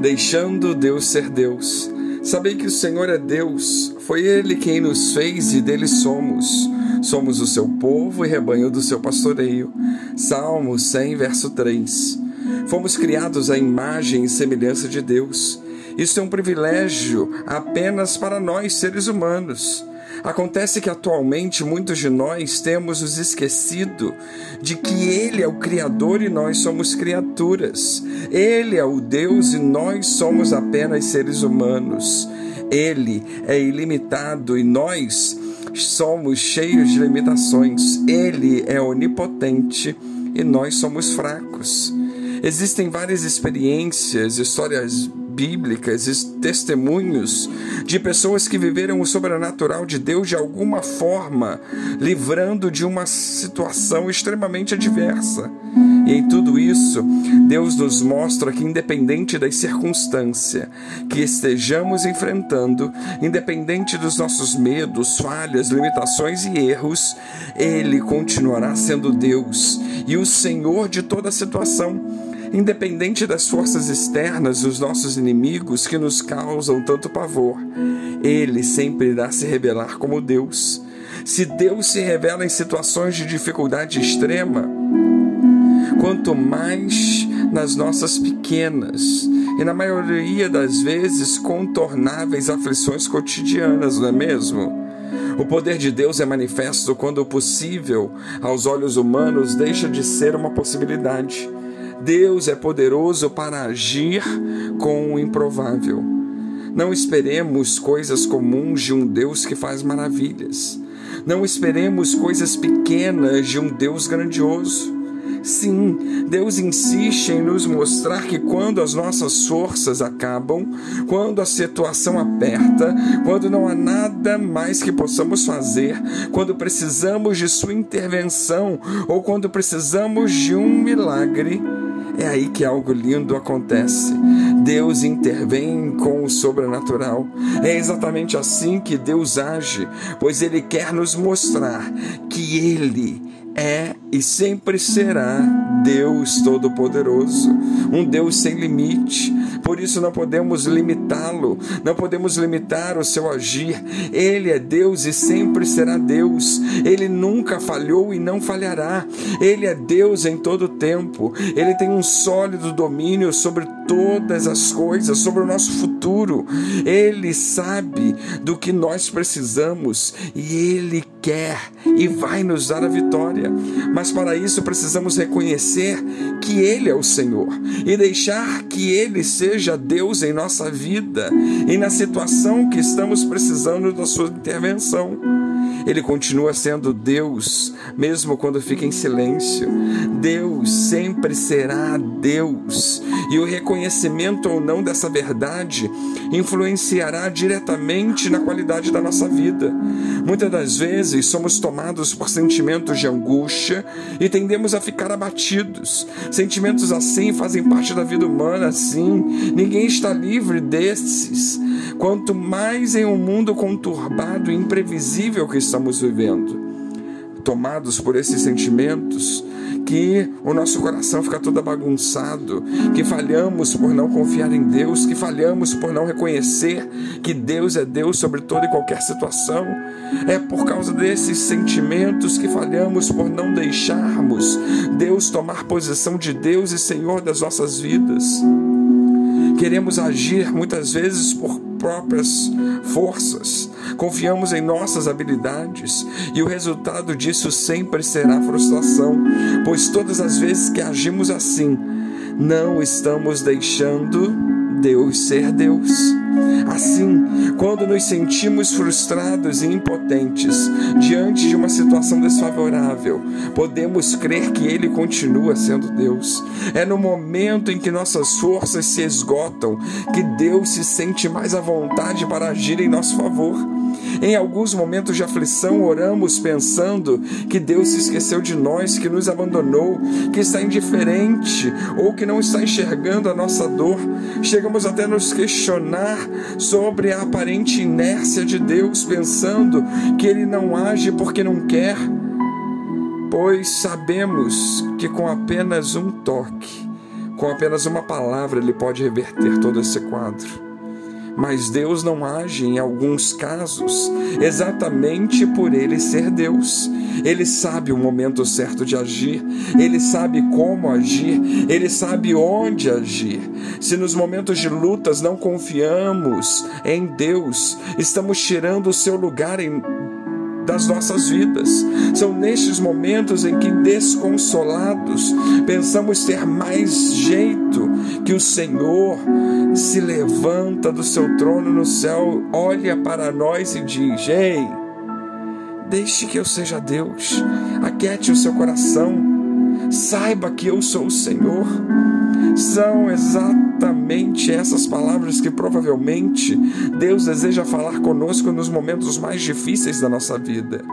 Deixando Deus ser Deus. Sabei que o Senhor é Deus, foi Ele quem nos fez e dele somos. Somos o seu povo e rebanho do seu pastoreio. Salmo 100, verso 3. Fomos criados à imagem e semelhança de Deus. Isso é um privilégio apenas para nós, seres humanos. Acontece que atualmente muitos de nós temos nos esquecido de que Ele é o Criador e nós somos criaturas. Ele é o Deus e nós somos apenas seres humanos. Ele é ilimitado e nós somos cheios de limitações. Ele é onipotente e nós somos fracos. Existem várias experiências, histórias bíblicas e testemunhos de pessoas que viveram o sobrenatural de Deus de alguma forma, livrando de uma situação extremamente adversa. E em tudo isso, Deus nos mostra que, independente das circunstâncias que estejamos enfrentando, independente dos nossos medos, falhas, limitações e erros, Ele continuará sendo Deus e o Senhor de toda a situação independente das forças externas dos nossos inimigos que nos causam tanto pavor, ele sempre irá se revelar como Deus. Se Deus se revela em situações de dificuldade extrema, quanto mais nas nossas pequenas e na maioria das vezes contornáveis aflições cotidianas, não é mesmo? O poder de Deus é manifesto quando o possível aos olhos humanos deixa de ser uma possibilidade. Deus é poderoso para agir com o improvável. Não esperemos coisas comuns de um Deus que faz maravilhas. Não esperemos coisas pequenas de um Deus grandioso. Sim, Deus insiste em nos mostrar que quando as nossas forças acabam, quando a situação aperta, quando não há nada mais que possamos fazer, quando precisamos de Sua intervenção ou quando precisamos de um milagre, é aí que algo lindo acontece. Deus intervém com o sobrenatural. É exatamente assim que Deus age, pois Ele quer nos mostrar que Ele é e sempre será Deus Todo-Poderoso, um Deus sem limite. Por isso não podemos limitá-lo, não podemos limitar o seu agir. Ele é Deus e sempre será Deus. Ele nunca falhou e não falhará. Ele é Deus em todo tempo. Ele tem um sólido domínio sobre todas as coisas, sobre o nosso futuro. Ele sabe do que nós precisamos e ele quer e vai nos dar a vitória. Mas para isso precisamos reconhecer que Ele é o Senhor e deixar que Ele seja Deus em nossa vida e na situação que estamos precisando da Sua intervenção. Ele continua sendo Deus, mesmo quando fica em silêncio. Deus sempre será Deus, e o reconhecimento ou não dessa verdade influenciará diretamente na qualidade da nossa vida. Muitas das vezes somos tomados por sentimentos de angústia e tendemos a ficar abatidos. Sentimentos assim fazem parte da vida humana, sim. Ninguém está livre desses. Quanto mais em um mundo conturbado e imprevisível que estamos vivendo, tomados por esses sentimentos, que o nosso coração fica todo bagunçado, que falhamos por não confiar em Deus, que falhamos por não reconhecer que Deus é Deus sobre toda e qualquer situação. É por causa desses sentimentos que falhamos por não deixarmos Deus tomar posição de Deus e Senhor das nossas vidas. Queremos agir muitas vezes por próprias forças, confiamos em nossas habilidades e o resultado disso sempre será frustração, pois todas as vezes que agimos assim, não estamos deixando Deus ser Deus. Assim, quando nos sentimos frustrados e impotentes diante de uma situação desfavorável, podemos crer que Ele continua sendo Deus. É no momento em que nossas forças se esgotam que Deus se sente mais à vontade para agir em nosso favor. Em alguns momentos de aflição, oramos pensando que Deus se esqueceu de nós, que nos abandonou, que está indiferente ou que não está enxergando a nossa dor. Chegamos até a nos questionar sobre a aparente inércia de Deus, pensando que Ele não age porque não quer, pois sabemos que com apenas um toque Com apenas uma palavra, Ele pode reverter todo esse quadro. Mas Deus não age em alguns casos exatamente por Ele ser Deus. Ele sabe o momento certo de agir, Ele sabe como agir, Ele sabe onde agir. Se nos momentos de lutas não confiamos em Deus, estamos tirando o seu lugar em das nossas vidas. São nestes momentos em que, desconsolados, pensamos ter mais jeito que o Senhor se levanta do seu trono no céu, olha para nós e diz: Ei, deixe que eu seja Deus, aquiete o seu coração, saiba que eu sou o Senhor. São exatamente essas palavras que provavelmente Deus deseja falar conosco nos momentos mais difíceis da nossa vida.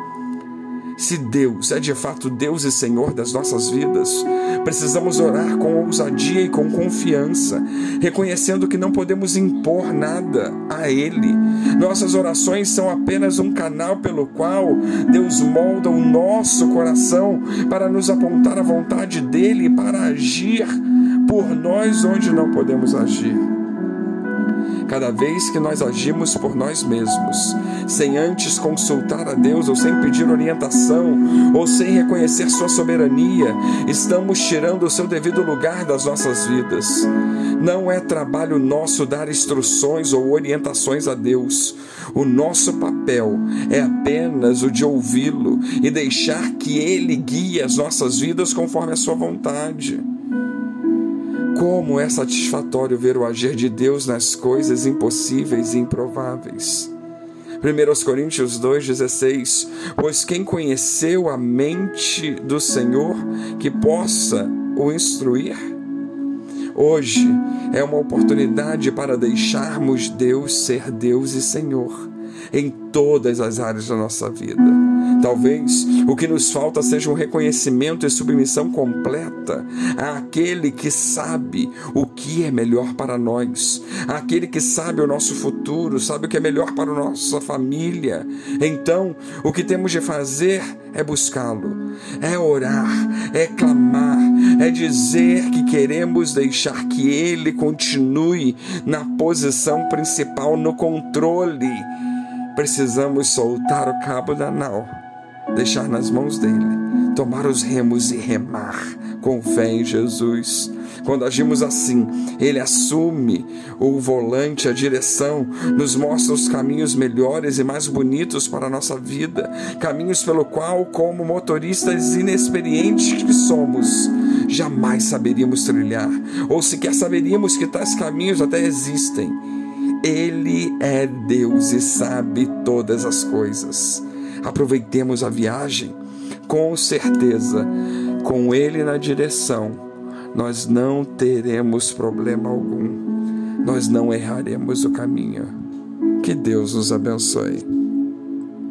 Se Deus é de fato Deus e Senhor das nossas vidas, precisamos orar com ousadia e com confiança, reconhecendo que não podemos impor nada a Ele. Nossas orações são apenas um canal pelo qual Deus molda o nosso coração para nos apontar a vontade dEle e para agir por nós onde não podemos agir. Cada vez que nós agimos por nós mesmos, sem antes consultar a Deus ou sem pedir orientação ou sem reconhecer Sua soberania, estamos tirando o seu devido lugar das nossas vidas. Não é trabalho nosso dar instruções ou orientações a Deus. O nosso papel é apenas o de ouvi-lo e deixar que Ele guie as nossas vidas conforme a Sua vontade. Como é satisfatório ver o agir de Deus nas coisas impossíveis e improváveis. 1 Coríntios 2,16: Pois quem conheceu a mente do Senhor que possa o instruir? Hoje é uma oportunidade para deixarmos Deus ser Deus e Senhor em todas as áreas da nossa vida. Talvez o que nos falta seja um reconhecimento e submissão completa àquele que sabe o que é melhor para nós, àquele que sabe o nosso futuro, sabe o que é melhor para a nossa família. Então, o que temos de fazer é buscá-lo, é orar, é clamar, é dizer que queremos deixar que ele continue na posição principal, no controle Precisamos soltar o cabo da nau, deixar nas mãos dele, tomar os remos e remar com fé em Jesus. Quando agimos assim, Ele assume o volante, a direção, nos mostra os caminhos melhores e mais bonitos para a nossa vida, caminhos pelo qual, como motoristas inexperientes que somos, jamais saberíamos trilhar, ou sequer saberíamos que tais caminhos até existem ele é Deus e sabe todas as coisas. Aproveitemos a viagem, com certeza, com Ele na direção, nós não teremos problema algum, nós não erraremos o caminho. Que Deus nos abençoe.